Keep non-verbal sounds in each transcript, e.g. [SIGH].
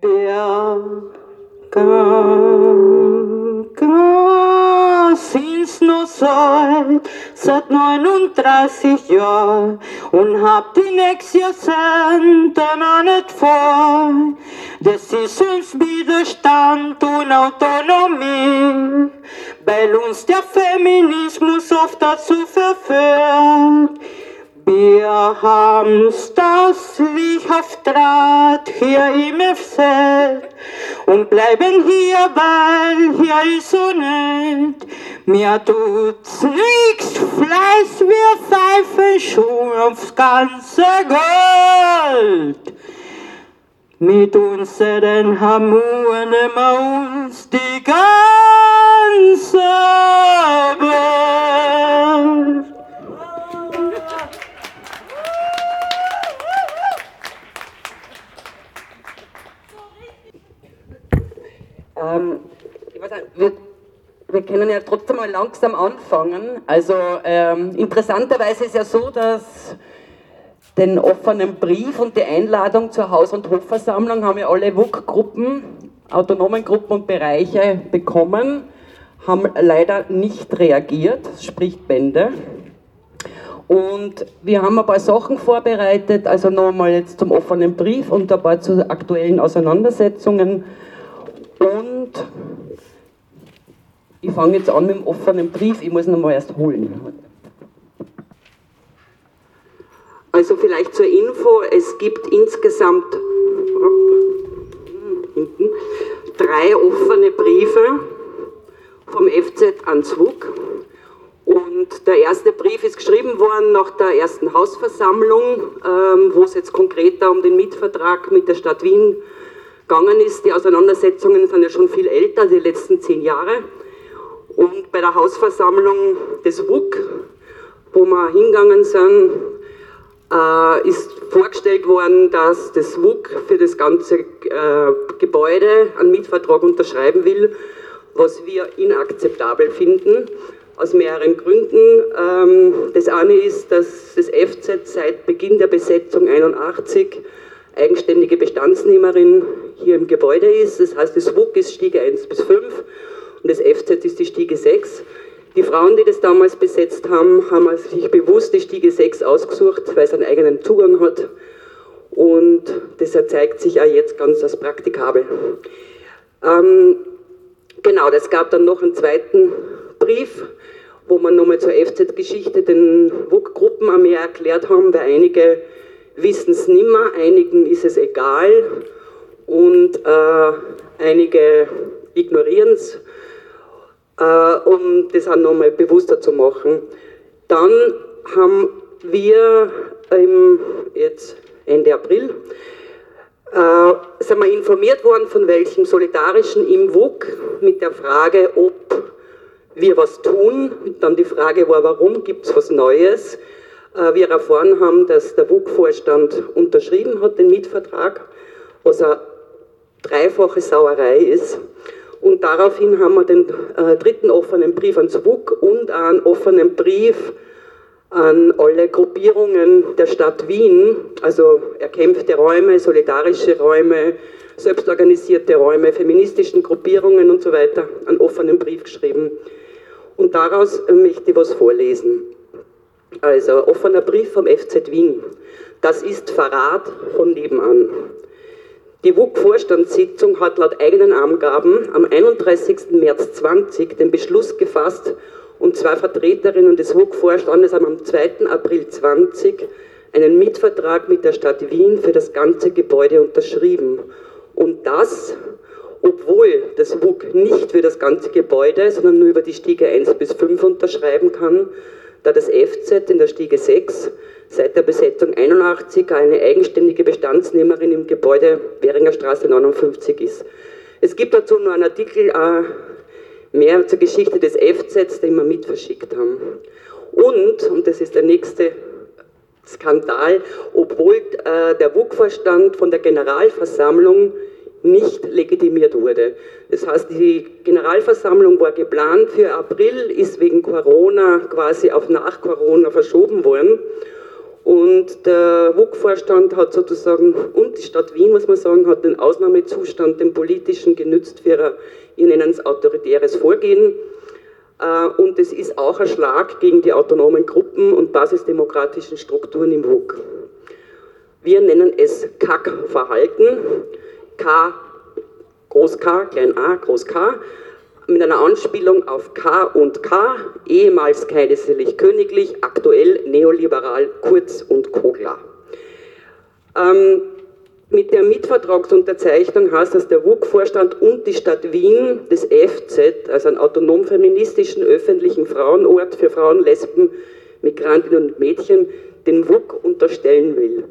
Berger sind's so alt, seit 39 Jahren und hab die nächste Jahrzehnte noch nicht vor. Das ist uns Widerstand und Autonomie, weil uns der Feminismus oft dazu verführt, wir haben's das Lichthaftrad hier im FZ und bleiben hier, weil hier ist so nett. Mir tut's nix, Fleiß, wir pfeifen schon aufs ganze Gold. Mit unseren Hamuren immer uns die ganze Welt. Ähm, ich weiß nicht, wir, wir können ja trotzdem mal langsam anfangen. Also ähm, interessanterweise ist ja so, dass den offenen Brief und die Einladung zur Haus- und Hofversammlung haben ja alle WUK-Gruppen, autonomen Gruppen und Bereiche bekommen, haben leider nicht reagiert, spricht Bände. Und wir haben ein paar Sachen vorbereitet, also nochmal jetzt zum offenen Brief und ein paar zu aktuellen Auseinandersetzungen. Und ich fange jetzt an mit dem offenen Brief, ich muss ihn mal erst holen. Also vielleicht zur Info, es gibt insgesamt drei offene Briefe vom FZ ans WUK. Und der erste Brief ist geschrieben worden nach der ersten Hausversammlung, ähm, wo es jetzt konkreter um den Mietvertrag mit der Stadt Wien gegangen ist. Die Auseinandersetzungen sind ja schon viel älter, die letzten zehn Jahre. Und bei der Hausversammlung des WUK, wo wir hingegangen sind, äh, ist vorgestellt worden, dass das WUK für das ganze äh, Gebäude einen Mietvertrag unterschreiben will, was wir inakzeptabel finden, aus mehreren Gründen. Ähm, das eine ist, dass das FZ seit Beginn der Besetzung 81 eigenständige Bestandsnehmerin hier im Gebäude ist. Das heißt, das WUK ist Stiege 1 bis 5 und das FZ ist die Stiege 6. Die Frauen, die das damals besetzt haben, haben sich bewusst die Stiege 6 ausgesucht, weil es einen eigenen Zugang hat. Und das zeigt sich auch jetzt ganz als praktikabel. Ähm, genau, es gab dann noch einen zweiten Brief, wo man nochmal zur FZ-Geschichte den WUK-Gruppen mehr erklärt haben, weil einige wissen es nimmer, einigen ist es egal und äh, einige ignorieren es, äh, um das auch nochmal bewusster zu machen. Dann haben wir im, jetzt Ende April äh, sind wir informiert worden von welchem Solidarischen im WUK mit der Frage, ob wir was tun. Dann die Frage war, warum gibt es was Neues? Äh, wir erfahren haben, dass der WUK-Vorstand unterschrieben hat, den Mietvertrag, was eine dreifache Sauerei ist. Und daraufhin haben wir den äh, dritten offenen Brief ans WUK und einen offenen Brief an alle Gruppierungen der Stadt Wien, also erkämpfte Räume, solidarische Räume, selbstorganisierte Räume, feministischen Gruppierungen und so weiter, einen offenen Brief geschrieben. Und daraus möchte ich was vorlesen. Also offener Brief vom FZ Wien. Das ist Verrat von nebenan. Die WUK-Vorstandssitzung hat laut eigenen Angaben am 31. März 20 den Beschluss gefasst und zwei Vertreterinnen des WUK-Vorstandes haben am 2. April 20 einen Mietvertrag mit der Stadt Wien für das ganze Gebäude unterschrieben. Und das, obwohl das WUK nicht für das ganze Gebäude, sondern nur über die Stiege 1 bis 5 unterschreiben kann, da das FZ in der Stiege 6 seit der Besetzung 81 eine eigenständige Bestandsnehmerin im Gebäude Währinger Straße 59 ist. Es gibt dazu nur einen Artikel äh, mehr zur Geschichte des FZs, den wir mitverschickt haben. Und, und das ist der nächste Skandal, obwohl äh, der WUK-Vorstand von der Generalversammlung nicht legitimiert wurde. Das heißt, die Generalversammlung war geplant für April, ist wegen Corona quasi auf nach Corona verschoben worden. Und der WUK-Vorstand hat sozusagen, und die Stadt Wien, muss man sagen, hat den Ausnahmezustand, den politischen, genützt für ein, ihr nennen es autoritäres Vorgehen. Äh, und es ist auch ein Schlag gegen die autonomen Gruppen und basisdemokratischen Strukturen im WUK. Wir nennen es Kack-Verhalten, K, Groß K, Klein a, Groß K, mit einer Anspielung auf K und K, ehemals kaiserlich königlich, aktuell neoliberal, Kurz und Kogler. Ähm, mit der Mietvertragsunterzeichnung heißt das, der WUK-Vorstand und die Stadt Wien des FZ, also einen autonom feministischen öffentlichen Frauenort für Frauen, Lesben, Migrantinnen und Mädchen, den WUK unterstellen will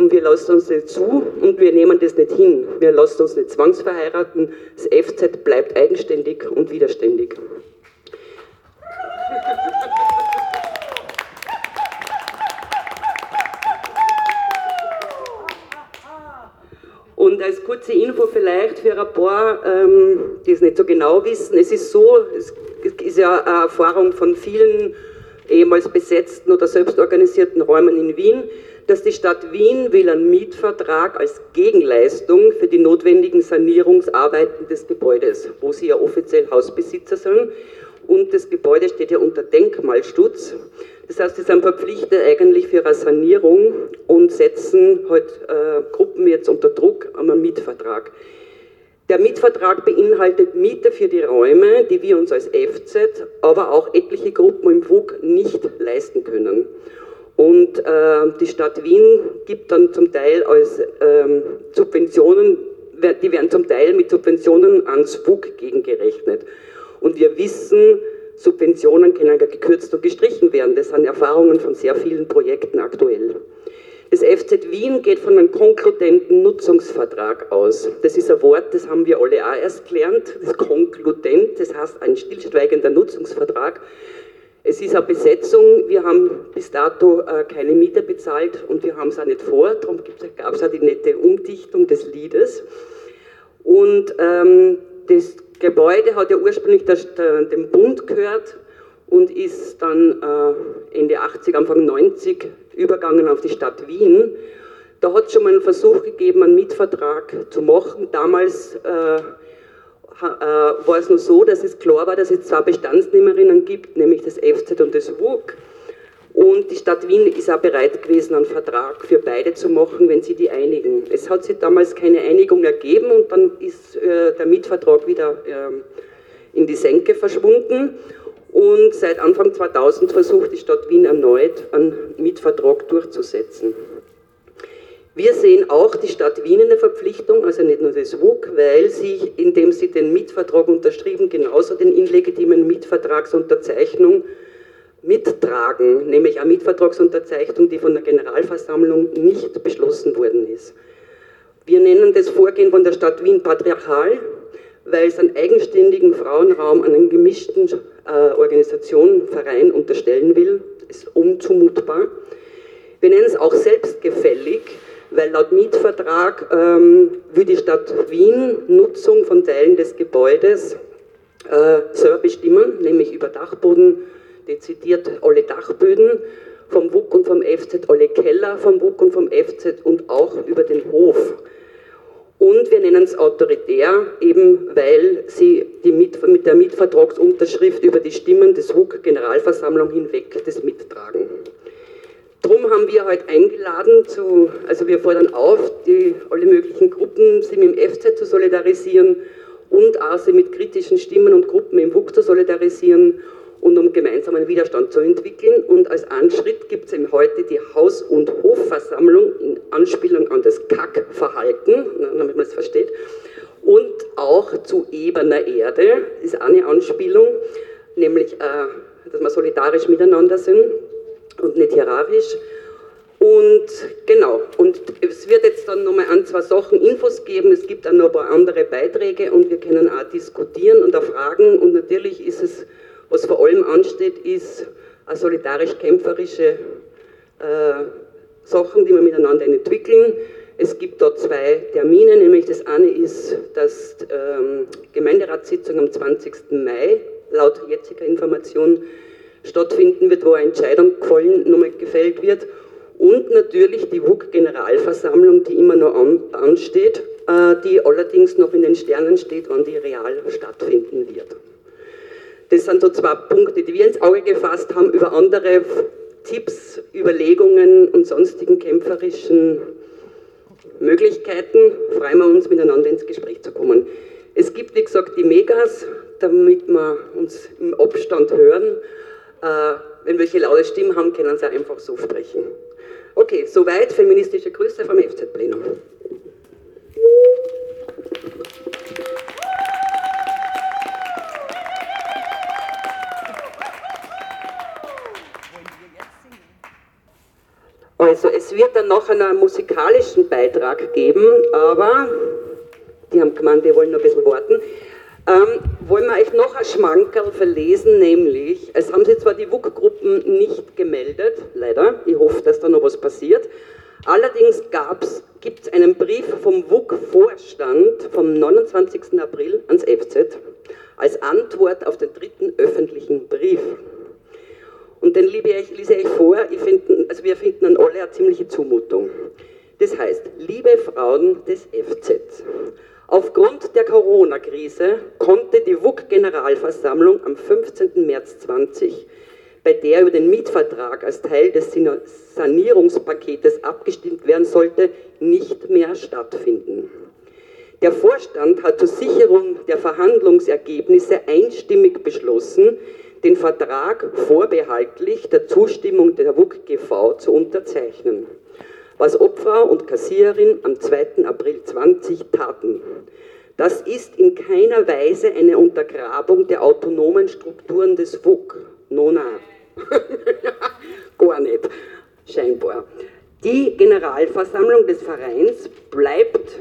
und wir lassen uns nicht zu und wir nehmen das nicht hin. Wir lassen uns nicht zwangsverheiraten. Das FZ bleibt eigenständig und widerständig. Und als kurze Info vielleicht für ein paar, ähm, die es nicht so genau wissen, es ist so, es ist ja eine Erfahrung von vielen ehemals besetzten oder selbstorganisierten Räumen in Wien, dass die Stadt Wien will einen Mietvertrag als Gegenleistung für die notwendigen Sanierungsarbeiten des Gebäudes, wo sie ja offiziell Hausbesitzer sind. Und das Gebäude steht ja unter Denkmalschutz. Das heißt, sie sind verpflichtet eigentlich für eine Sanierung und setzen halt äh, Gruppen jetzt unter Druck an einen Mietvertrag. Der Mietvertrag beinhaltet Miete für die Räume, die wir uns als FZ, aber auch etliche Gruppen im WUG nicht leisten können. Und äh, die Stadt Wien gibt dann zum Teil als ähm, Subventionen, die werden zum Teil mit Subventionen ans WUG gegengerechnet. Und wir wissen, Subventionen können ja gekürzt und gestrichen werden. Das sind Erfahrungen von sehr vielen Projekten aktuell. Das FZ Wien geht von einem konkludenten Nutzungsvertrag aus. Das ist ein Wort, das haben wir alle auch erst gelernt. Das konkludent, das heißt ein stillschweigender Nutzungsvertrag. Es ist eine Besetzung, wir haben bis dato äh, keine Miete bezahlt und wir haben es auch nicht vor, darum gab es auch die nette Umdichtung des Liedes. Und ähm, das Gebäude hat ja ursprünglich der, der, dem Bund gehört und ist dann äh, Ende 80, Anfang 90 übergangen auf die Stadt Wien. Da hat es schon mal einen Versuch gegeben, einen Mietvertrag zu machen. Damals äh, war es nur so, dass es klar war, dass es zwei Bestandsnehmerinnen gibt, nämlich das FZ und das WUG. Und die Stadt Wien ist auch bereit gewesen, einen Vertrag für beide zu machen, wenn sie die einigen. Es hat sich damals keine Einigung ergeben und dann ist äh, der Mietvertrag wieder äh, in die Senke verschwunden. Und seit Anfang 2000 versucht die Stadt Wien erneut, einen Mietvertrag durchzusetzen. Wir sehen auch die Stadt Wien in der Verpflichtung, also nicht nur das WUK, weil sie, indem sie den Mietvertrag unterschrieben, genauso den illegitimen Mietvertragsunterzeichnung mittragen, nämlich eine Mietvertragsunterzeichnung, die von der Generalversammlung nicht beschlossen worden ist. Wir nennen das Vorgehen von der Stadt Wien patriarchal, weil es einen eigenständigen Frauenraum an einen gemischten äh, Organisationen, Verein unterstellen will. Ist unzumutbar. Wir nennen es auch selbstgefällig, weil laut Mietvertrag ähm, will die Stadt Wien Nutzung von Teilen des Gebäudes äh, selber bestimmen, nämlich über Dachboden, dezidiert alle Dachböden, vom WUK und vom FZ alle Keller vom WUK und vom FZ und auch über den Hof. Und wir nennen es autoritär, eben weil sie mit, mit der Mietvertragsunterschrift über die Stimmen des WUK-Generalversammlung hinweg das mittragen. Darum haben wir heute eingeladen, zu, also wir fordern auf, die, alle möglichen Gruppen, sich mit dem FZ zu solidarisieren und auch sie mit kritischen Stimmen und Gruppen im WUK zu solidarisieren und um gemeinsamen Widerstand zu entwickeln. Und als Anschritt gibt es eben heute die Haus- und Hofversammlung in Anspielung an das Kackverhalten, damit man es versteht, und auch zu ebener Erde, ist eine Anspielung, nämlich, äh, dass wir solidarisch miteinander sind und nicht hierarchisch. Und genau, und es wird jetzt dann nochmal an zwei Sachen Infos geben, es gibt dann noch ein paar andere Beiträge und wir können auch diskutieren und auch fragen und natürlich ist es, was vor allem ansteht, ist eine solidarisch-kämpferische äh, Sachen, die wir miteinander entwickeln. Es gibt da zwei Termine, nämlich das eine ist das ähm, Gemeinderatssitzung am 20. Mai, laut jetziger Information stattfinden wird, wo eine Entscheidung gefallen, nochmal gefällt wird. und natürlich die WUK-Generalversammlung, die immer noch ansteht, äh, die allerdings noch in den Sternen steht, wann die real stattfinden wird. Das sind so zwei Punkte, die wir ins Auge gefasst haben über andere Tipps, Überlegungen und sonstigen kämpferischen Möglichkeiten. Freuen wir uns, miteinander ins Gespräch zu kommen. Es gibt, wie gesagt, die Megas, damit wir uns im Abstand hören. Äh, wenn welche laute Stimmen haben, können sie einfach so sprechen. Okay, soweit feministische Grüße vom FZ-Plenum. Also es wird dann noch einen musikalischen Beitrag geben, aber die haben gemeint, die wollen noch ein bisschen warten. Ähm, wollen wir euch noch ein Schmankerl verlesen, nämlich, es haben sich zwar die WUK-Gruppen nicht gemeldet, leider, ich hoffe, dass da noch was passiert, allerdings gibt es einen Brief vom WUK-Vorstand vom 29. April ans FZ als Antwort auf den dritten öffentlichen Brief. Und den liebe ich, lese ich vor, ich find, also wir finden an alle eine ziemliche Zumutung. Das heißt, liebe Frauen des FZ, Aufgrund der Corona-Krise konnte die WUK-Generalversammlung am 15. März 20, bei der über den Mietvertrag als Teil des Sanierungspaketes abgestimmt werden sollte, nicht mehr stattfinden. Der Vorstand hat zur Sicherung der Verhandlungsergebnisse einstimmig beschlossen, den Vertrag vorbehaltlich der Zustimmung der WUK GV zu unterzeichnen was Opfer und Kassiererin am 2. April 20 taten. Das ist in keiner Weise eine Untergrabung der autonomen Strukturen des WUK. Nona. [LAUGHS] Gar nicht. Scheinbar. Die Generalversammlung des Vereins bleibt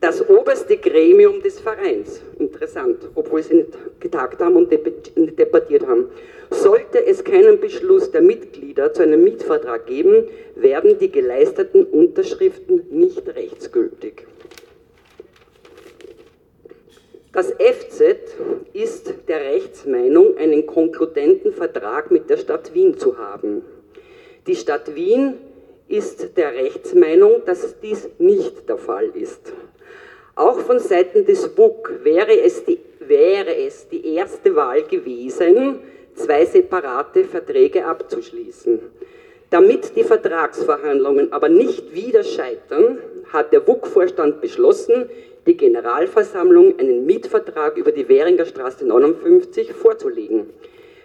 das oberste Gremium des Vereins. Interessant, obwohl sie nicht getagt haben und debattiert haben. Sollte es keinen Beschluss der Mitglieder zu einem Mietvertrag geben, werden die geleisteten Unterschriften nicht rechtsgültig. Das FZ ist der Rechtsmeinung, einen konkludenten Vertrag mit der Stadt Wien zu haben. Die Stadt Wien ist der Rechtsmeinung, dass dies nicht der Fall ist. Auch von Seiten des WUK wäre es die, wäre es die erste Wahl gewesen, zwei separate Verträge abzuschließen. Damit die Vertragsverhandlungen aber nicht wieder scheitern, hat der WUK-Vorstand beschlossen, die Generalversammlung einen Mietvertrag über die Währinger Straße 59 vorzulegen.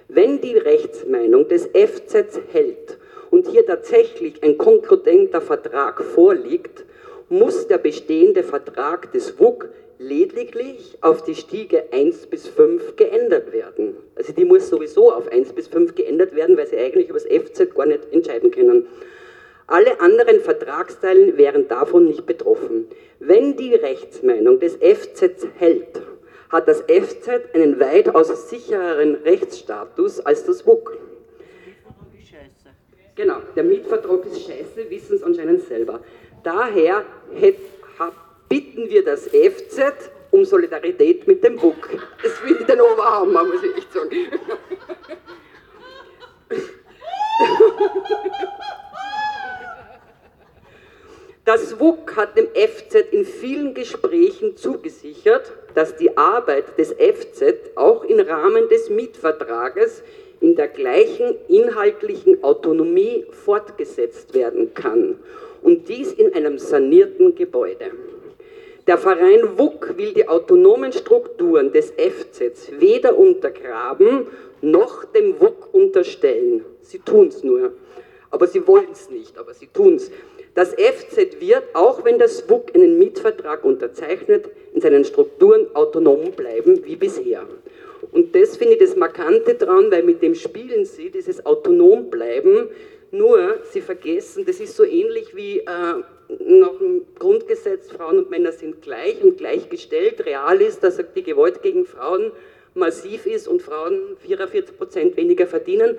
Wenn die Rechtsmeinung des FZ hält und hier tatsächlich ein konkludenter Vertrag vorliegt, muss der bestehende Vertrag des WUK lediglich auf die Stiege 1 bis 5 geändert werden. Also die muss sowieso auf 1 bis 5 geändert werden, weil sie eigentlich über das FZ gar nicht entscheiden können. Alle anderen Vertragsteilen wären davon nicht betroffen. Wenn die Rechtsmeinung des FZ hält, hat das FZ einen weitaus sichereren Rechtsstatus als das WUK. Genau, der Mietvertrag ist scheiße, wissen es anscheinend selber. Daher hätte bitten wir das FZ um Solidarität mit dem BUK. Das will ich den Oberhammer, muss ich echt sagen. Das WUK hat dem FZ in vielen Gesprächen zugesichert, dass die Arbeit des FZ auch im Rahmen des Mietvertrages in der gleichen inhaltlichen Autonomie fortgesetzt werden kann und dies in einem sanierten Gebäude. Der Verein WUK will die autonomen Strukturen des FZ weder untergraben noch dem WUK unterstellen. Sie tun es nur. Aber sie wollen es nicht, aber sie tun es. Das FZ wird, auch wenn das WUK einen Mietvertrag unterzeichnet, in seinen Strukturen autonom bleiben wie bisher. Und das finde ich das Markante dran, weil mit dem spielen sie, dieses autonom bleiben, nur sie vergessen, das ist so ähnlich wie äh, nach dem Grundgesetz, Frauen und Männer sind gleich und gleichgestellt. Real ist, dass die Gewalt gegen Frauen massiv ist und Frauen 44 Prozent weniger verdienen.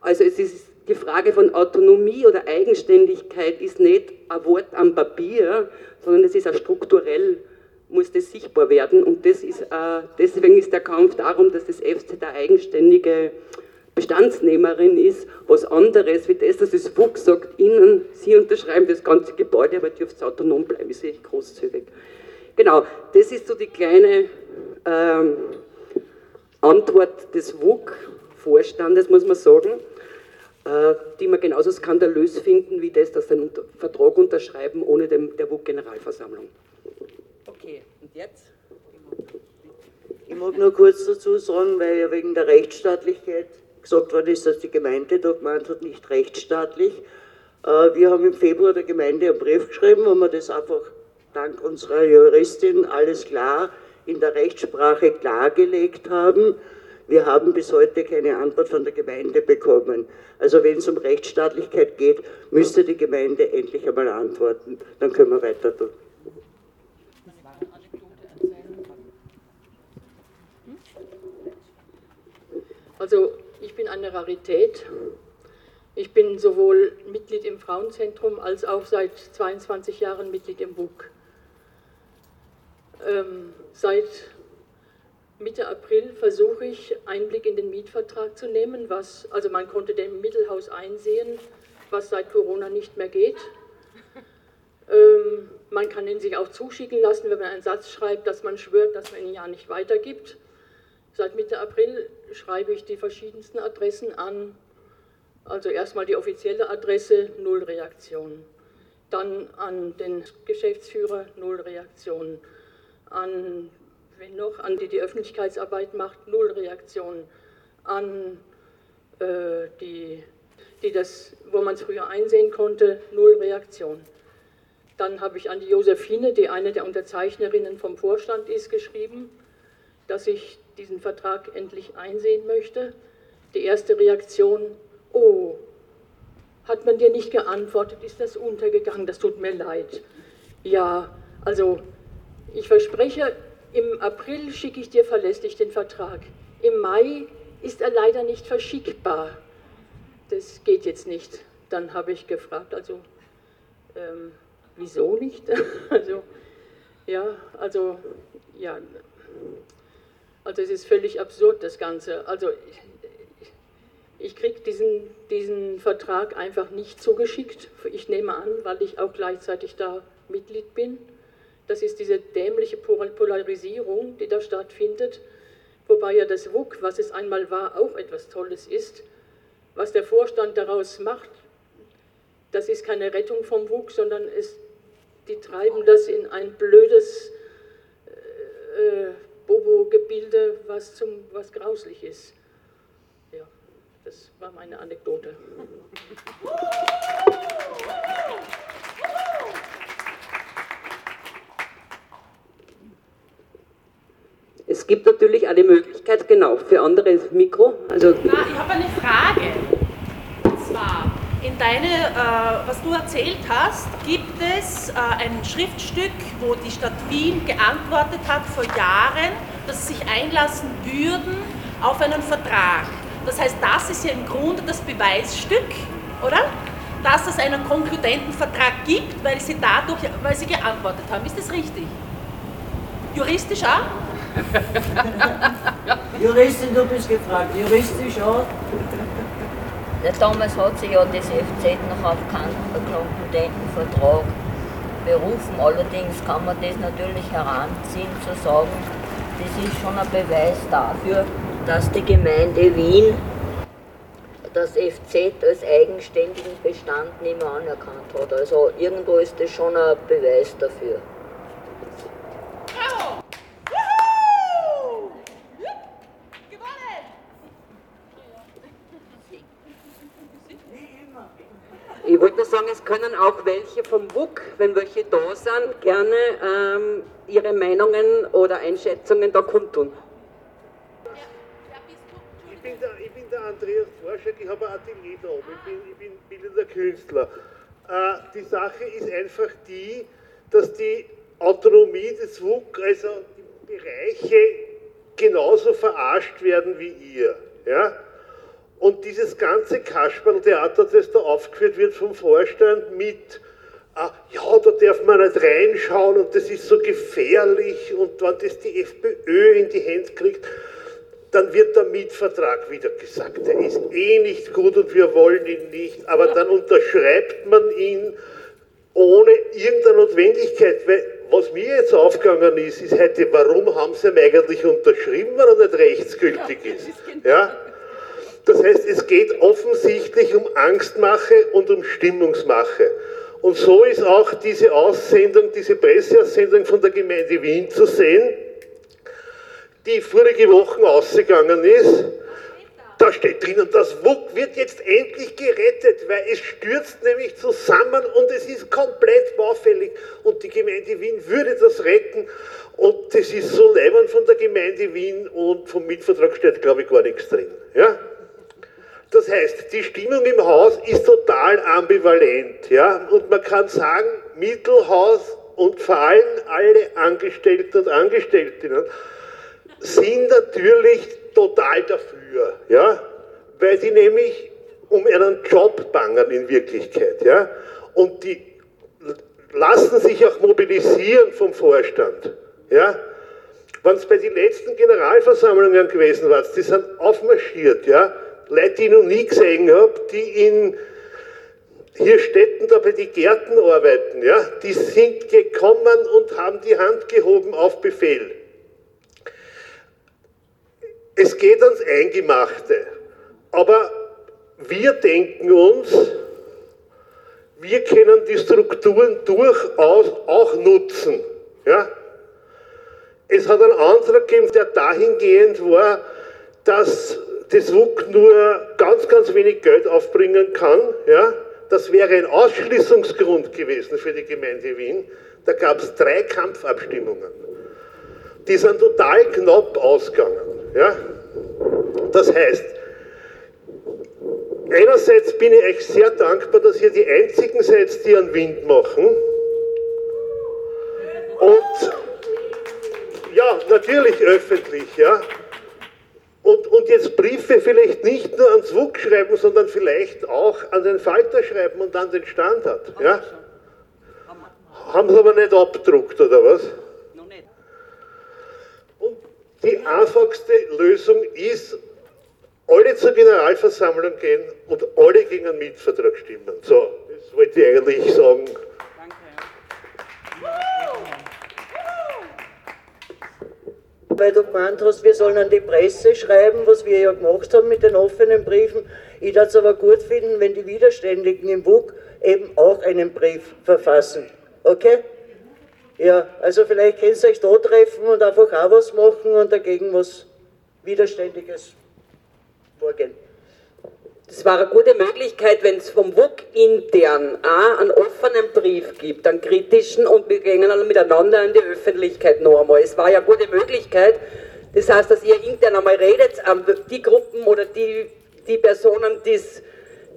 Also es ist die Frage von Autonomie oder Eigenständigkeit ist nicht ein Wort am Papier, sondern es ist auch strukturell, muss das sichtbar werden und das ist, äh, deswegen ist der Kampf darum, dass das FZ eine eigenständige Bestandsnehmerin ist, was anderes wie das, dass das WUK sagt, Ihnen, Sie unterschreiben das ganze Gebäude, aber dürft autonom bleiben, ist echt großzügig. Genau, das ist so die kleine ähm, Antwort des WUK-Vorstandes, muss man sagen, äh, die wir genauso skandalös finden, wie das, dass sie einen Vertrag unterschreiben ohne dem, der WUK-Generalversammlung. Okay, und jetzt? Ich mag nur kurz dazu sagen, weil ja wegen der Rechtsstaatlichkeit gesagt worden ist, dass die Gemeinde da gemeint hat, nicht rechtsstaatlich. Äh, wir haben im Februar der Gemeinde einen Brief geschrieben, wo wir das einfach dank unserer Juristin alles klar in der Rechtssprache klargelegt haben. Wir haben bis heute keine Antwort von der Gemeinde bekommen. Also wenn es um Rechtsstaatlichkeit geht, müsste die Gemeinde endlich einmal antworten. Dann können wir weiter tun. Also ich bin eine Rarität. Ich bin sowohl Mitglied im Frauenzentrum als auch seit 22 Jahren Mitglied im WUK. Ähm, seit Mitte April versuche ich, Einblick in den Mietvertrag zu nehmen, was, also man konnte dem Mittelhaus einsehen, was seit Corona nicht mehr geht. Ähm, man kann ihn sich auch zuschicken lassen, wenn man einen Satz schreibt, dass man schwört, dass man ihn ja nicht weitergibt. Seit Mitte April schreibe ich die verschiedensten Adressen an. Also erstmal die offizielle Adresse, null Reaktion. Dann an den Geschäftsführer, null Reaktion. An, wen noch, an die die Öffentlichkeitsarbeit macht, null Reaktion. An äh, die, die das, wo man es früher einsehen konnte, null Reaktion. Dann habe ich an die Josephine, die eine der Unterzeichnerinnen vom Vorstand ist, geschrieben, dass ich diesen Vertrag endlich einsehen möchte. Die erste Reaktion, oh, hat man dir nicht geantwortet, ist das untergegangen, das tut mir leid. Ja, also ich verspreche, im April schicke ich dir verlässlich den Vertrag. Im Mai ist er leider nicht verschickbar. Das geht jetzt nicht. Dann habe ich gefragt, also ähm, wieso nicht? [LAUGHS] also ja, also ja, also es ist völlig absurd, das Ganze. Also ich, ich kriege diesen, diesen Vertrag einfach nicht zugeschickt. Ich nehme an, weil ich auch gleichzeitig da Mitglied bin. Das ist diese dämliche Polarisierung, die da stattfindet. Wobei ja das WUK, was es einmal war, auch etwas Tolles ist. Was der Vorstand daraus macht, das ist keine Rettung vom WUK, sondern es, die treiben das in ein blödes äh, äh Bobo-Gebilde, was, zum, was grauslich ist. Ja, das war meine Anekdote. Es gibt natürlich eine Möglichkeit, genau, für andere Mikro. Also Na, ich habe eine Frage. Und zwar, in deine, äh, was du erzählt hast, gibt es äh, ein Schriftstück, wo die Stadt Wien geantwortet hat vor Jahren, dass sie sich einlassen würden auf einen Vertrag. Das heißt, das ist ja im Grunde das Beweisstück, oder? Dass es einen konkludenten Vertrag gibt, weil sie dadurch, weil sie geantwortet haben. Ist das richtig? Juristisch auch? [LAUGHS] Juristin, du bist gefragt. Juristisch auch? Damals hat sich ja das FZ noch auf keinen kompetenten Vertrag berufen. Allerdings kann man das natürlich heranziehen, zu sagen, das ist schon ein Beweis dafür, dass die Gemeinde Wien das FZ als eigenständigen Bestand nicht mehr anerkannt hat. Also irgendwo ist das schon ein Beweis dafür. Ich wollte nur sagen, es können auch welche vom WUK, wenn welche da sind, gerne ähm, ihre Meinungen oder Einschätzungen da kundtun. Ich bin der, ich bin der Andreas Forschek, ich habe ein Atelier da oben, ich bin, ich bin bildender Künstler. Äh, die Sache ist einfach die, dass die Autonomie des WUK, also die Bereiche, genauso verarscht werden wie ihr. Ja? Und dieses ganze Kasperltheater, das da aufgeführt wird vom Vorstand mit, ah, ja, da darf man nicht reinschauen und das ist so gefährlich und wenn das die FPÖ in die Hände kriegt, dann wird der Mietvertrag wieder gesagt, der ist eh nicht gut und wir wollen ihn nicht, aber dann unterschreibt man ihn ohne irgendeine Notwendigkeit, weil was mir jetzt aufgegangen ist, ist heute, warum haben sie ihn eigentlich unterschrieben, wenn er nicht rechtsgültig ist? Ja? Das heißt, es geht offensichtlich um Angstmache und um Stimmungsmache. Und so ist auch diese Aussendung, diese Presseaussendung von der Gemeinde Wien zu sehen, die vorige Woche ausgegangen ist. Da steht drinnen, das WUK wird jetzt endlich gerettet, weil es stürzt nämlich zusammen und es ist komplett baufällig. Und die Gemeinde Wien würde das retten. Und das ist so leibend von der Gemeinde Wien und vom Mietvertrag steht, glaube ich, gar nichts drin. Ja? Das heißt, die Stimmung im Haus ist total ambivalent. Ja? Und man kann sagen, Mittelhaus und vor allem alle Angestellten und Angestellten sind natürlich total dafür. Ja? Weil die nämlich um einen Job bangen in Wirklichkeit. Ja? Und die lassen sich auch mobilisieren vom Vorstand. Ja? Wenn es bei den letzten Generalversammlungen gewesen war, die sind aufmarschiert, ja, Leute, die ich noch nie gesehen habe, die in hier Städten da bei den Gärten arbeiten, ja, die sind gekommen und haben die Hand gehoben auf Befehl. Es geht ans Eingemachte, aber wir denken uns, wir können die Strukturen durchaus auch nutzen. Ja? Es hat einen Antrag gegeben, der dahingehend war, dass das WUK nur ganz, ganz wenig Geld aufbringen kann. Ja? Das wäre ein Ausschließungsgrund gewesen für die Gemeinde Wien. Da gab es drei Kampfabstimmungen. Die sind total knapp ausgegangen. Ja? Das heißt, einerseits bin ich euch sehr dankbar, dass ihr die einzigen seid, die einen Wind machen. Und ja, natürlich öffentlich, ja. Und, und jetzt Briefe vielleicht nicht nur ans WUK schreiben, sondern vielleicht auch an den Falter schreiben und an den Standard. Ja? Haben sie aber nicht abgedruckt, oder was? Noch nicht. Und die einfachste Lösung ist, alle zur Generalversammlung gehen und alle gegen einen Mietvertrag stimmen. So, das wollte ich eigentlich sagen. Weil du gemeint hast, wir sollen an die Presse schreiben, was wir ja gemacht haben mit den offenen Briefen. Ich würde es aber gut finden, wenn die Widerständigen im BUG eben auch einen Brief verfassen. Okay? Ja, also vielleicht könnt ihr euch da treffen und einfach auch was machen und dagegen was Widerständiges vorgehen. Das war eine gute Möglichkeit, wenn es vom WUK intern auch einen offenen Brief gibt, einen kritischen, und wir gehen alle miteinander in die Öffentlichkeit noch einmal. Es war ja eine gute Möglichkeit. Das heißt, dass ihr intern einmal redet, ähm, die Gruppen oder die, die Personen, die's,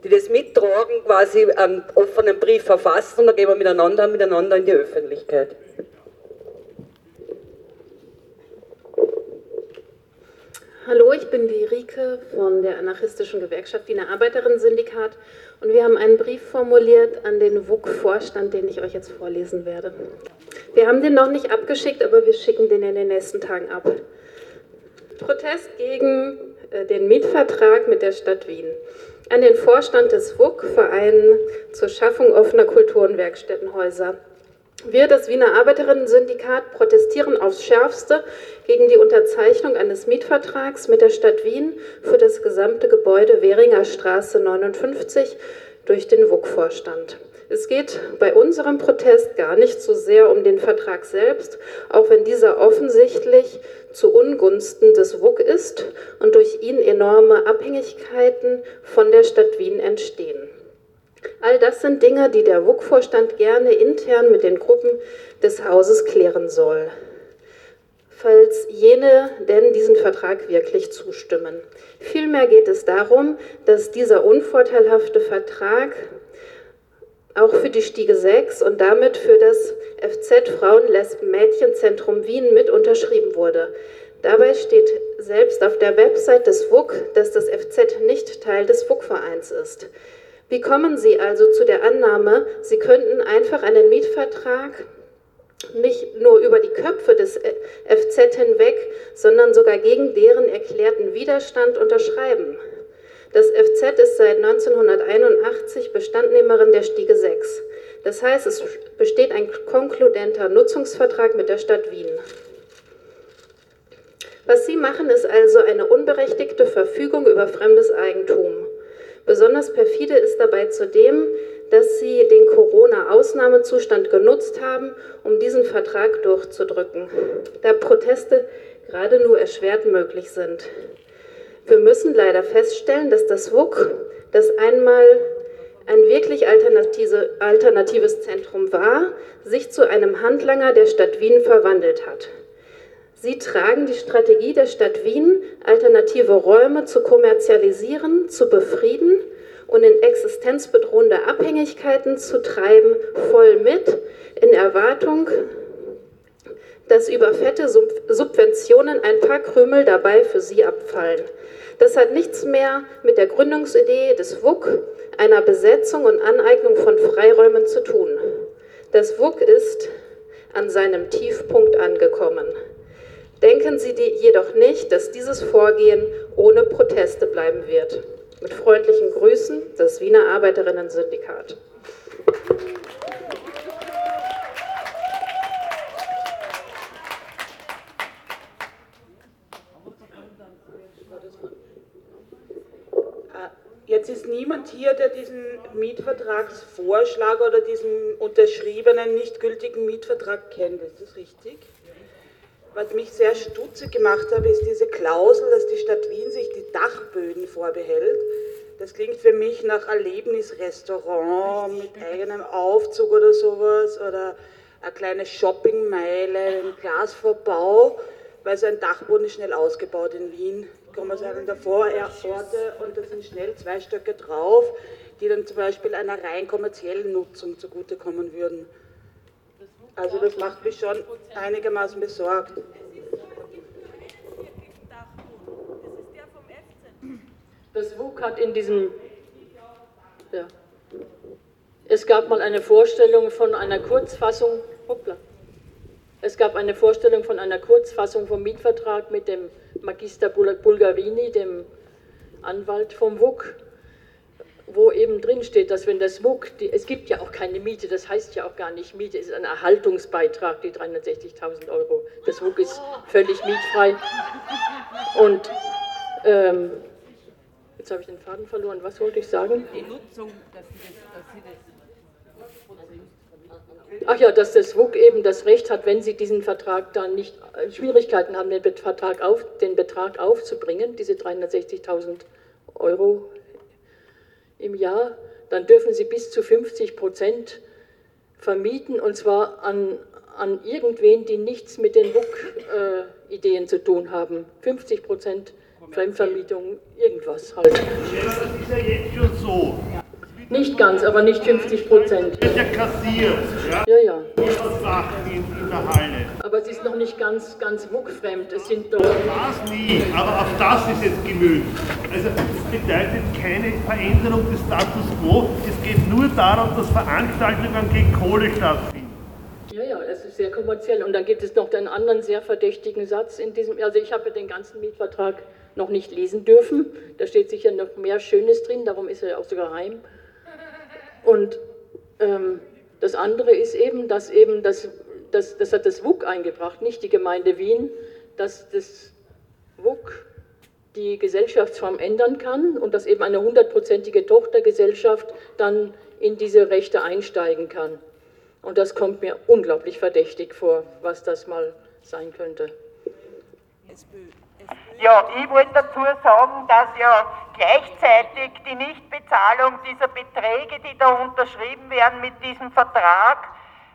die das mittragen, quasi einen offenen Brief verfassen und dann gehen wir miteinander, miteinander in die Öffentlichkeit. Hallo, ich bin die Rike von der anarchistischen Gewerkschaft Wiener Arbeiterinnen-Syndikat und wir haben einen Brief formuliert an den WUK-Vorstand, den ich euch jetzt vorlesen werde. Wir haben den noch nicht abgeschickt, aber wir schicken den in den nächsten Tagen ab. Protest gegen äh, den Mietvertrag mit der Stadt Wien. An den Vorstand des WUK, Verein zur Schaffung offener Kultur- und Werkstättenhäuser. Wir, das Wiener Arbeiterinnen-Syndikat, protestieren aufs Schärfste gegen die Unterzeichnung eines Mietvertrags mit der Stadt Wien für das gesamte Gebäude Währinger Straße 59 durch den WUK-Vorstand. Es geht bei unserem Protest gar nicht so sehr um den Vertrag selbst, auch wenn dieser offensichtlich zu Ungunsten des WUK ist und durch ihn enorme Abhängigkeiten von der Stadt Wien entstehen. All das sind Dinge, die der WUK-Vorstand gerne intern mit den Gruppen des Hauses klären soll, falls jene denn diesen Vertrag wirklich zustimmen. Vielmehr geht es darum, dass dieser unvorteilhafte Vertrag auch für die Stiege 6 und damit für das FZ Frauen, Lesben, Mädchenzentrum Wien mit unterschrieben wurde. Dabei steht selbst auf der Website des WUK, dass das FZ nicht Teil des WUK-Vereins ist. Wie kommen Sie also zu der Annahme, Sie könnten einfach einen Mietvertrag nicht nur über die Köpfe des FZ hinweg, sondern sogar gegen deren erklärten Widerstand unterschreiben. Das FZ ist seit 1981 Bestandnehmerin der Stiege 6. Das heißt, es besteht ein konkludenter Nutzungsvertrag mit der Stadt Wien. Was Sie machen, ist also eine unberechtigte Verfügung über fremdes Eigentum. Besonders perfide ist dabei zudem, dass Sie den Corona-Ausnahmezustand genutzt haben, um diesen Vertrag durchzudrücken, da Proteste gerade nur erschwert möglich sind. Wir müssen leider feststellen, dass das WUK, das einmal ein wirklich alternatives Zentrum war, sich zu einem Handlanger der Stadt Wien verwandelt hat. Sie tragen die Strategie der Stadt Wien, alternative Räume zu kommerzialisieren, zu befrieden und in existenzbedrohende Abhängigkeiten zu treiben, voll mit, in Erwartung, dass über fette Subventionen ein paar Krümel dabei für sie abfallen. Das hat nichts mehr mit der Gründungsidee des WUK, einer Besetzung und Aneignung von Freiräumen zu tun. Das WUK ist an seinem Tiefpunkt angekommen. Denken Sie jedoch nicht, dass dieses Vorgehen ohne Proteste bleiben wird. Mit freundlichen Grüßen, das Wiener Arbeiterinnen-Syndikat. Jetzt ist niemand hier, der diesen Mietvertragsvorschlag oder diesen unterschriebenen, nicht gültigen Mietvertrag kennt. Ist das richtig? Was mich sehr stutzig gemacht hat, ist diese Klausel, dass die Stadt Wien sich die Dachböden vorbehält. Das klingt für mich nach Erlebnisrestaurant mit eigenem Aufzug oder sowas oder eine kleine Shoppingmeile, ein Glasverbau, weil so ein Dachboden ist schnell ausgebaut in Wien. Ich komme aus einem der Vororte und da sind schnell zwei Stöcke drauf, die dann zum Beispiel einer rein kommerziellen Nutzung zugutekommen würden. Also das macht mich schon einigermaßen besorgt. Das WUK hat in diesem, ja, es gab mal eine Vorstellung von einer Kurzfassung, hoppla, es gab eine Vorstellung von einer Kurzfassung vom Mietvertrag mit dem Magister Bulgarini, dem Anwalt vom WUK wo eben drin steht, dass wenn das WUK, die, es gibt ja auch keine Miete, das heißt ja auch gar nicht Miete, es ist ein Erhaltungsbeitrag, die 360.000 Euro. Das WUK ist völlig mietfrei. Und ähm, jetzt habe ich den Faden verloren, was wollte ich sagen? Die Nutzung, dass Sie das, dass Sie das Ach ja, dass das WUK eben das Recht hat, wenn Sie diesen Vertrag dann nicht, äh, Schwierigkeiten haben, den, Vertrag auf, den Betrag aufzubringen, diese 360.000 Euro im Jahr, dann dürfen Sie bis zu 50 Prozent vermieten und zwar an, an irgendwen, die nichts mit den WUK-Ideen äh, zu tun haben. 50 Prozent Fremdvermietung, irgendwas halt. Ja, das ist ja jetzt schon so. Nicht ganz, aber nicht 50 Prozent. Ja. Ja, ja. ja. Aber es ist noch nicht ganz, ganz wuckfremd. Es sind doch. Das nie, aber auf das ist jetzt gemüht. Also, das bedeutet keine Veränderung des Status quo. Es geht nur darum, dass Veranstaltungen gegen Kohle stattfinden. Ja, ja, es ist sehr kommerziell. Und dann gibt es noch einen anderen sehr verdächtigen Satz in diesem. Also, ich habe den ganzen Mietvertrag noch nicht lesen dürfen. Da steht sicher noch mehr Schönes drin, darum ist er ja auch so geheim. Und ähm, das andere ist eben, dass eben das, das, das hat das WUK eingebracht, nicht die Gemeinde Wien, dass das WUK die Gesellschaftsform ändern kann und dass eben eine hundertprozentige Tochtergesellschaft dann in diese Rechte einsteigen kann. Und das kommt mir unglaublich verdächtig vor, was das mal sein könnte. Ja, ich wollte dazu sagen, dass ja gleichzeitig die Nichtbezahlung dieser Beträge, die da unterschrieben werden mit diesem Vertrag,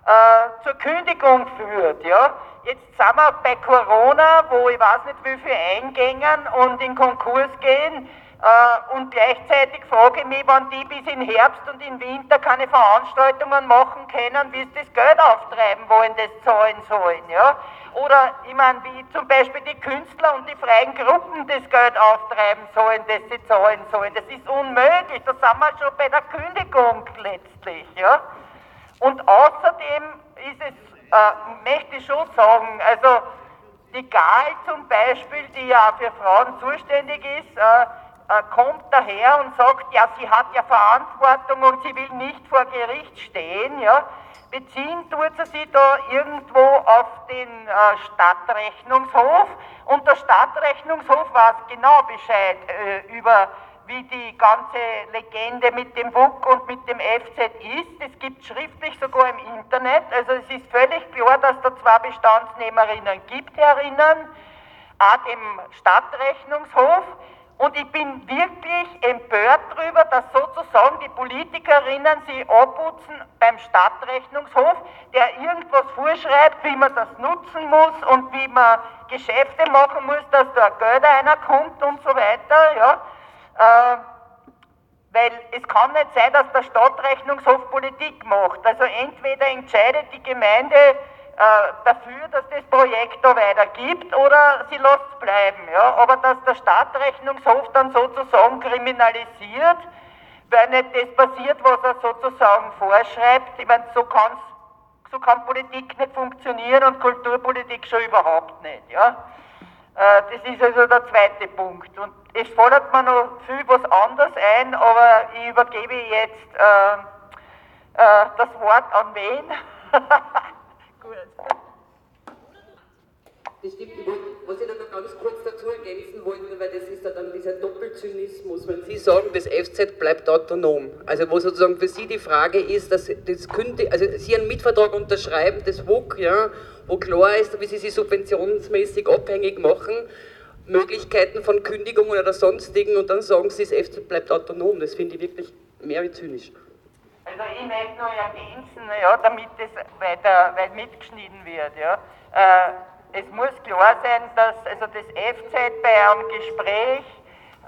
äh, zur Kündigung führt. Ja? Jetzt sind wir bei Corona, wo ich weiß nicht wie viele eingängen und in Konkurs gehen. Äh, und gleichzeitig frage ich mich, wann die bis in Herbst und im Winter keine Veranstaltungen machen können, wie sie das Geld auftreiben wollen, das zahlen sollen. Ja? Oder ich meine, wie zum Beispiel die Künstler und die freien Gruppen das Geld auftreiben sollen, das sie zahlen sollen. Das ist unmöglich. Da sind wir schon bei der Kündigung letztlich. Ja? Und außerdem ist es äh, möchte ich schon sagen, also die Gal zum Beispiel, die ja für Frauen zuständig ist, äh, äh, kommt daher und sagt, ja, sie hat ja Verantwortung und sie will nicht vor Gericht stehen, ja. Beziehen tut sie sich da irgendwo auf den äh, Stadtrechnungshof und der Stadtrechnungshof weiß genau Bescheid äh, über wie die ganze Legende mit dem WUK und mit dem FZ ist. Es gibt schriftlich sogar im Internet. Also es ist völlig klar, dass da zwei Bestandsnehmerinnen gibt herinnen, auch dem Stadtrechnungshof. Und ich bin wirklich empört darüber, dass sozusagen die Politikerinnen sie abputzen beim Stadtrechnungshof, der irgendwas vorschreibt, wie man das nutzen muss und wie man Geschäfte machen muss, dass da Geld einer kommt und so weiter. Ja. Äh, weil es kann nicht sein, dass der Stadtrechnungshof Politik macht. Also entweder entscheidet die Gemeinde äh, dafür, dass das Projekt da weitergibt oder sie lässt es bleiben. Ja? Aber dass der Stadtrechnungshof dann sozusagen kriminalisiert, weil nicht das passiert, was er sozusagen vorschreibt. Ich meine, so, so kann Politik nicht funktionieren und Kulturpolitik schon überhaupt nicht. Ja? Äh, das ist also der zweite Punkt. Und es fordert mir noch viel was anderes ein, aber ich übergebe jetzt äh, äh, das Wort an wen? [LAUGHS] Gut. Das stimmt, was ich noch ganz kurz dazu ergänzen wollte, weil das ist ja dann dieser Doppelzynismus, wenn Sie sagen, das FZ bleibt autonom. Also wo sozusagen für Sie die Frage ist, dass das könnte, also Sie einen Mietvertrag unterschreiben, das WUK, ja, wo klar ist, wie Sie sich subventionsmäßig abhängig machen, Möglichkeiten von Kündigungen oder sonstigen und dann sagen Sie, das FZ bleibt autonom. Das finde ich wirklich mehr wie zynisch. Also ich möchte noch ergänzen, ja, damit das weiter, weiter mitgeschnitten wird. Ja. Äh, es muss klar sein, dass also das FZ bei einem Gespräch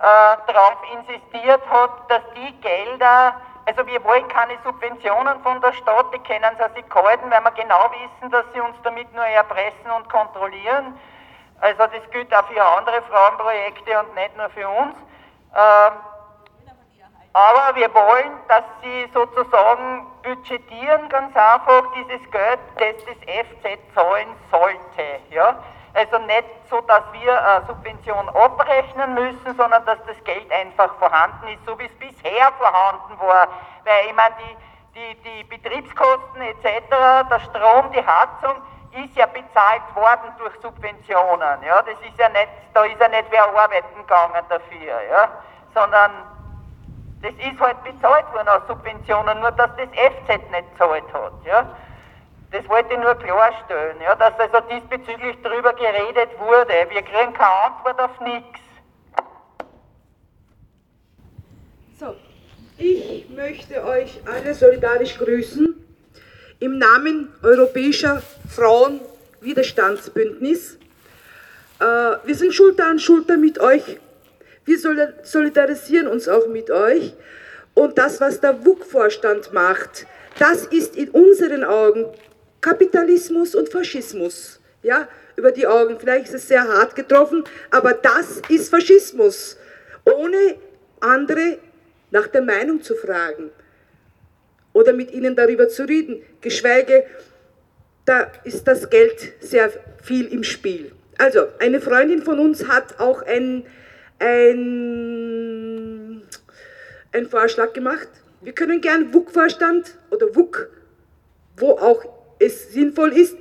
äh, darauf insistiert hat, dass die Gelder, also wir wollen keine Subventionen von der Stadt, die können sie sich halten, weil wir genau wissen, dass sie uns damit nur erpressen und kontrollieren. Also das gilt auch für andere Frauenprojekte und nicht nur für uns. Ähm, aber wir wollen, dass sie sozusagen budgetieren ganz einfach dieses Geld, das das FZ zahlen sollte. Ja? Also nicht so, dass wir eine Subvention abrechnen müssen, sondern dass das Geld einfach vorhanden ist, so wie es bisher vorhanden war. Weil ich meine, die, die, die Betriebskosten etc., der Strom, die Heizung, ist ja bezahlt worden durch Subventionen. Ja? Das ist ja nicht, da ist ja nicht wer arbeiten gegangen dafür, ja? sondern das ist halt bezahlt worden aus Subventionen, nur dass das FZ nicht gezahlt hat. Ja? Das wollte ich nur klarstellen, ja? dass also diesbezüglich darüber geredet wurde. Wir kriegen keine Antwort auf nichts. So, ich möchte euch alle solidarisch grüßen im Namen Europäischer Frauenwiderstandsbündnis. Äh, wir sind Schulter an Schulter mit euch wir solidarisieren uns auch mit euch. Und das, was der WUK-Vorstand macht, das ist in unseren Augen Kapitalismus und Faschismus. Ja, über die Augen. Vielleicht ist es sehr hart getroffen, aber das ist Faschismus. Ohne andere nach der Meinung zu fragen oder mit ihnen darüber zu reden, geschweige, da ist das Geld sehr viel im Spiel. Also, eine Freundin von uns hat auch ein ein, einen Vorschlag gemacht. Wir können gern WUK-Vorstand oder WUK, wo auch es sinnvoll ist,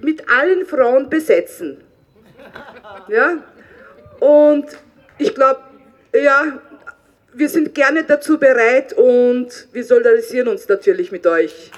mit allen Frauen besetzen. Ja? Und ich glaube, ja, wir sind gerne dazu bereit und wir solidarisieren uns natürlich mit euch.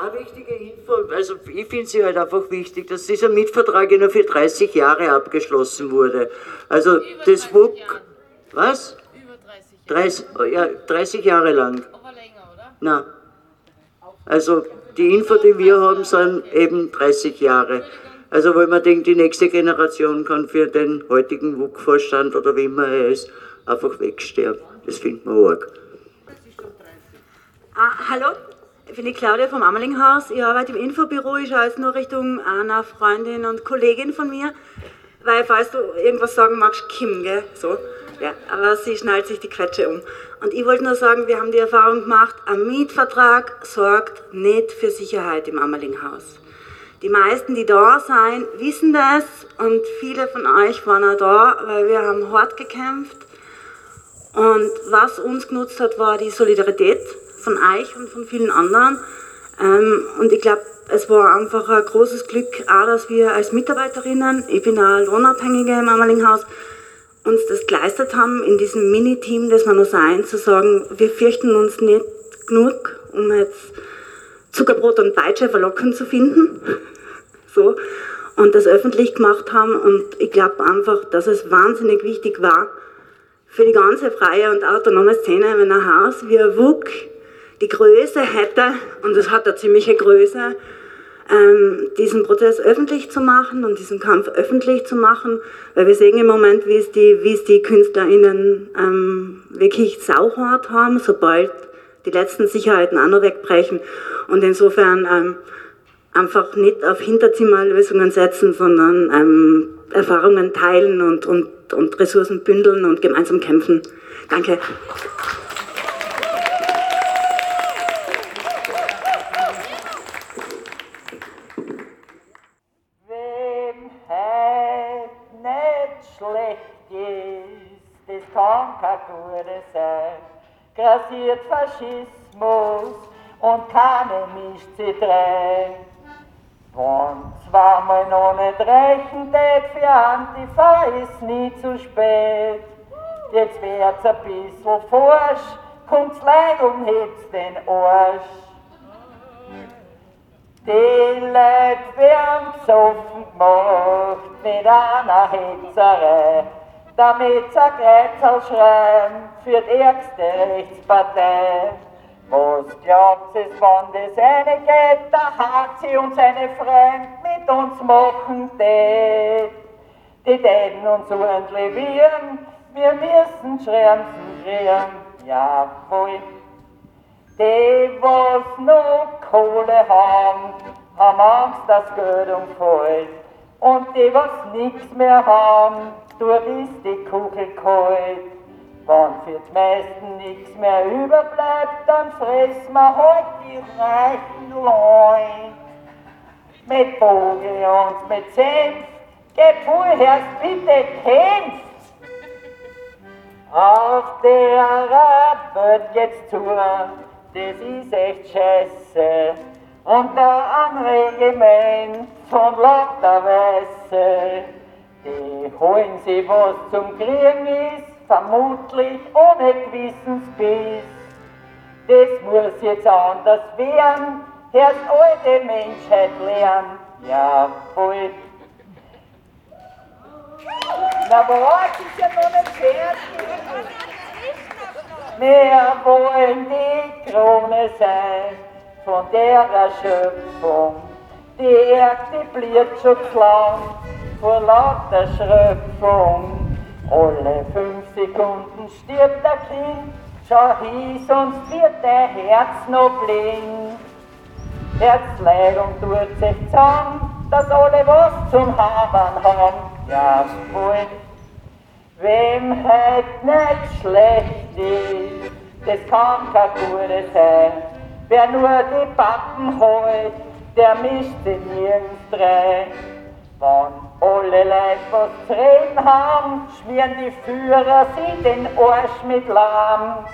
Eine wichtige Info, also ich finde sie halt einfach wichtig, dass dieser Mietvertrag ja nur für 30 Jahre abgeschlossen wurde. Also das WUK, was? Über 30 Jahre. 30, ja, 30 Jahre lang. Aber länger, oder? Na. Also die Info, die wir haben, sind eben 30 Jahre. Also weil man denkt, die nächste Generation kann für den heutigen WUK-Vorstand oder wie immer er ist, einfach wegsterben. Das findet man arg. Ah, hallo, ich bin die Claudia vom Ammerlinghaus. Ich arbeite im Infobüro. Ich schaue jetzt nur Richtung einer Freundin und Kollegin von mir. Weil, falls du irgendwas sagen magst, Kim, gell? So. Ja, aber sie schnallt sich die Quetsche um. Und ich wollte nur sagen, wir haben die Erfahrung gemacht, ein Mietvertrag sorgt nicht für Sicherheit im Ammerlinghaus. Die meisten, die da sind, wissen das und viele von euch waren auch da, weil wir haben hart gekämpft. Und was uns genutzt hat, war die Solidarität von euch und von vielen anderen. Ähm, und ich glaube, es war einfach ein großes Glück, auch, dass wir als Mitarbeiterinnen, ich bin auch Lohnabhängige im Ammerlinghaus, uns das geleistet haben, in diesem Mini-Team, das wir noch sein, zu sagen, wir fürchten uns nicht genug, um jetzt Zuckerbrot und Peitsche verlockend zu finden. [LAUGHS] so. Und das öffentlich gemacht haben. Und ich glaube einfach, dass es wahnsinnig wichtig war, für die ganze freie und autonome Szene, wenn ein Haus wie ein WUK die Größe hätte, und es hat eine ziemliche Größe, ähm, diesen Prozess öffentlich zu machen und diesen Kampf öffentlich zu machen, weil wir sehen im Moment, wie es die, wie es die KünstlerInnen ähm, wirklich sauhart haben, sobald die letzten Sicherheiten auch noch wegbrechen. Und insofern ähm, einfach nicht auf Hinterzimmerlösungen setzen, sondern ähm, Erfahrungen teilen und, und, und Ressourcen bündeln und gemeinsam kämpfen. Danke. Gute sein. Grassiert Faschismus und keine mischt sie drei. Und zweimal noch nicht rechnet, für Antifa ist nie zu spät. Jetzt wird's ein bisschen forsch, kommt's leid und hebt's den Arsch. Die Leute werden besoffen gemacht mit einer Hetzerei damit ein Kreuz schreiben für die ärgste Rechtspartei. Was glaubt es, wann das eine geht, da hat sie uns eine Freund mit uns machen tät. Die täten uns entlevieren, wir müssen Schrämpfen kriegen, jawohl. Die, was noch Kohle haben, haben Angst, dass Geld umfällt. Und die, was nichts mehr haben, dort ist die Kugel kalt. Wenn für die meisten nichts mehr überbleibt, dann fressen wir halt die reichen Leute. Mit Vogel und mit Senf, geh vorerst bitte kämpft. Auf der Welt jetzt zu, das ist echt scheiße. Unter ein Regiment von lauter Weiße. Die holen sie, was zum Kriegen ist, vermutlich ohne Gewissensbiss. Das muss jetzt anders werden, erst alte Menschheit lernen, jawohl. Na, was ist ja noch nicht fertig. Wir wollen die Krone sein von der Erschöpfung. Die Erde blieb schon klang vor lauter Schröpfung. Alle fünf Sekunden stirbt ein Kind, schau hin, sonst wird dein Herz noch blind. Herzleigung tut sich zusammen, dass alle was zum Habern haben, jawohl. Wem halt nicht schlecht ist, das kann kein Gute sein. Wer nur die Pappen holt, der mischt sie nirgends drei. Wann alle Leute was zu reden haben, schmieren die Führer sie den Arsch mit Lahm.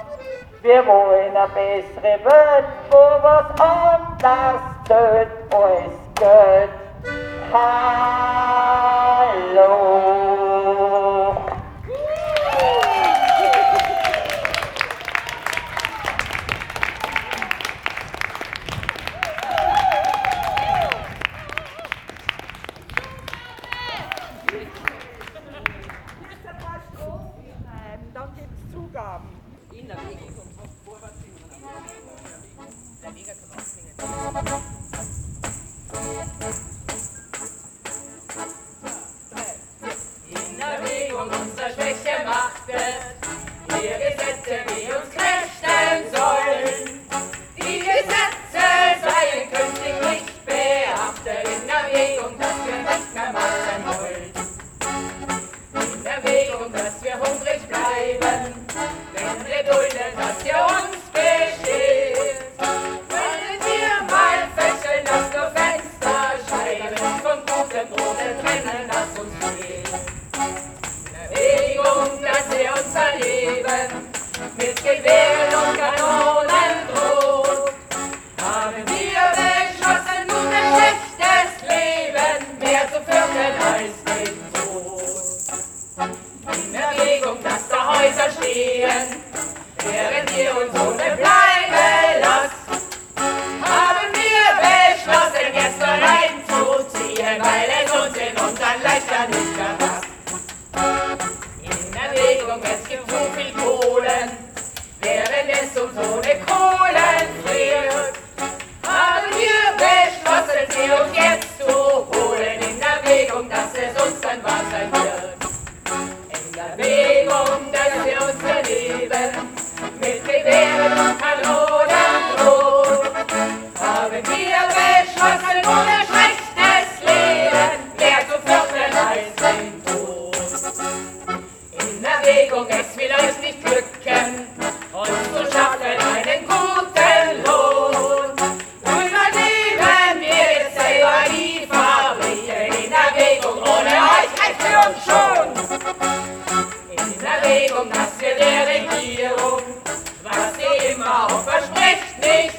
Wir wollen eine bessere Welt, wo was anders tut als Geld. Hallo. yeah, yeah, yeah. Erregung, dass wir der Regierung, was sie immer auch verspricht, nicht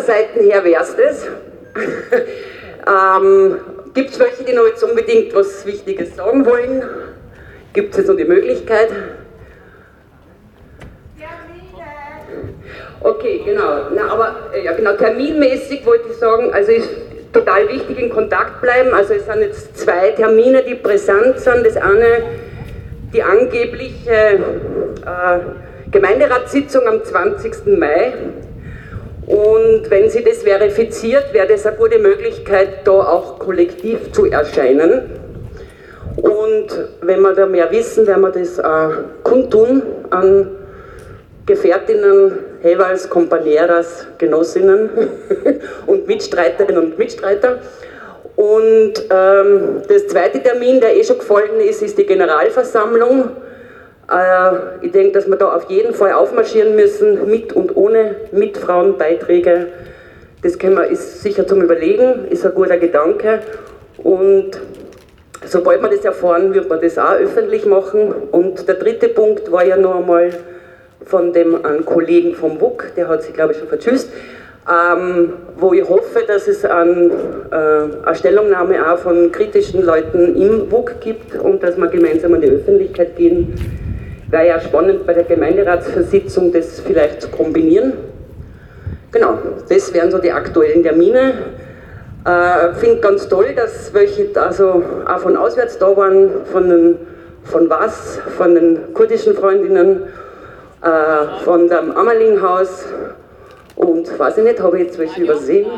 unserer Seite her wäre es das. [LAUGHS] ähm, Gibt es welche, die noch jetzt unbedingt was Wichtiges sagen wollen? Gibt es jetzt noch die Möglichkeit? Okay, genau. Na, aber äh, ja, genau, terminmäßig wollte ich sagen, also ist total wichtig in Kontakt bleiben. Also es sind jetzt zwei Termine, die brisant sind. Das eine, die angebliche äh, Gemeinderatssitzung am 20. Mai. Und wenn sie das verifiziert, wäre das eine gute Möglichkeit, da auch kollektiv zu erscheinen. Und wenn wir da mehr wissen, werden wir das äh, kundtun an Gefährtinnen, jeweils Kompaneras, Genossinnen [LAUGHS] und Mitstreiterinnen und Mitstreiter. Und ähm, das zweite Termin, der eh schon gefallen ist, ist die Generalversammlung. Äh, ich denke, dass wir da auf jeden Fall aufmarschieren müssen, mit und ohne Mitfrauenbeiträge. Das können wir, ist sicher zum Überlegen, ist ein guter Gedanke. Und sobald wir das erfahren, wird man das auch öffentlich machen. Und der dritte Punkt war ja noch einmal, von dem einen Kollegen vom WUK, der hat sich glaube ich schon vertschüsst, ähm, wo ich hoffe, dass es ein, äh, eine Stellungnahme auch von kritischen Leuten im WUK gibt und dass wir gemeinsam an die Öffentlichkeit gehen. Wäre ja spannend bei der Gemeinderatsversitzung das vielleicht zu kombinieren. Genau, das wären so die aktuellen Termine. Äh, Finde ganz toll, dass welche also auch von auswärts da waren, von, den, von was, von den kurdischen Freundinnen äh, von dem Ammerlinghaus und weiß ich nicht, habe ich jetzt welche übersehen?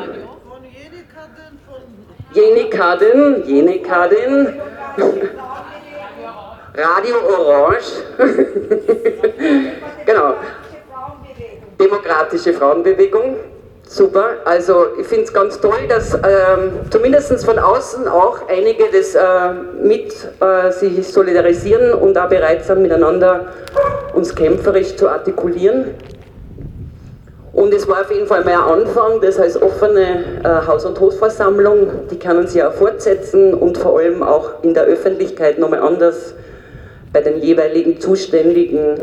Jenikadin, Jenikadin, [LAUGHS] [LAUGHS] Radio Orange, [LAUGHS] genau, Demokratische Frauenbewegung, super. Also ich finde es ganz toll, dass ähm, zumindest von außen auch einige das äh, mit äh, sich solidarisieren und auch bereit sind, miteinander uns kämpferisch zu artikulieren. Und es war auf jeden Fall mal ein Anfang, das heißt offene äh, Haus- und Hofversammlung, die können sie auch fortsetzen und vor allem auch in der Öffentlichkeit nochmal anders bei den jeweiligen Zuständigen,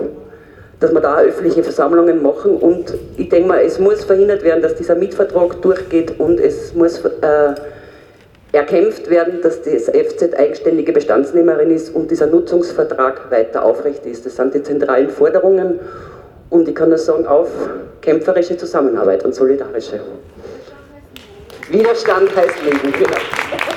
dass wir da öffentliche Versammlungen machen. Und ich denke mal, es muss verhindert werden, dass dieser Mietvertrag durchgeht und es muss äh, erkämpft werden, dass das FZ eigenständige Bestandsnehmerin ist und dieser Nutzungsvertrag weiter aufrecht ist. Das sind die zentralen Forderungen und ich kann nur sagen, auf kämpferische Zusammenarbeit und solidarische. Widerstand heißt Leben, genau.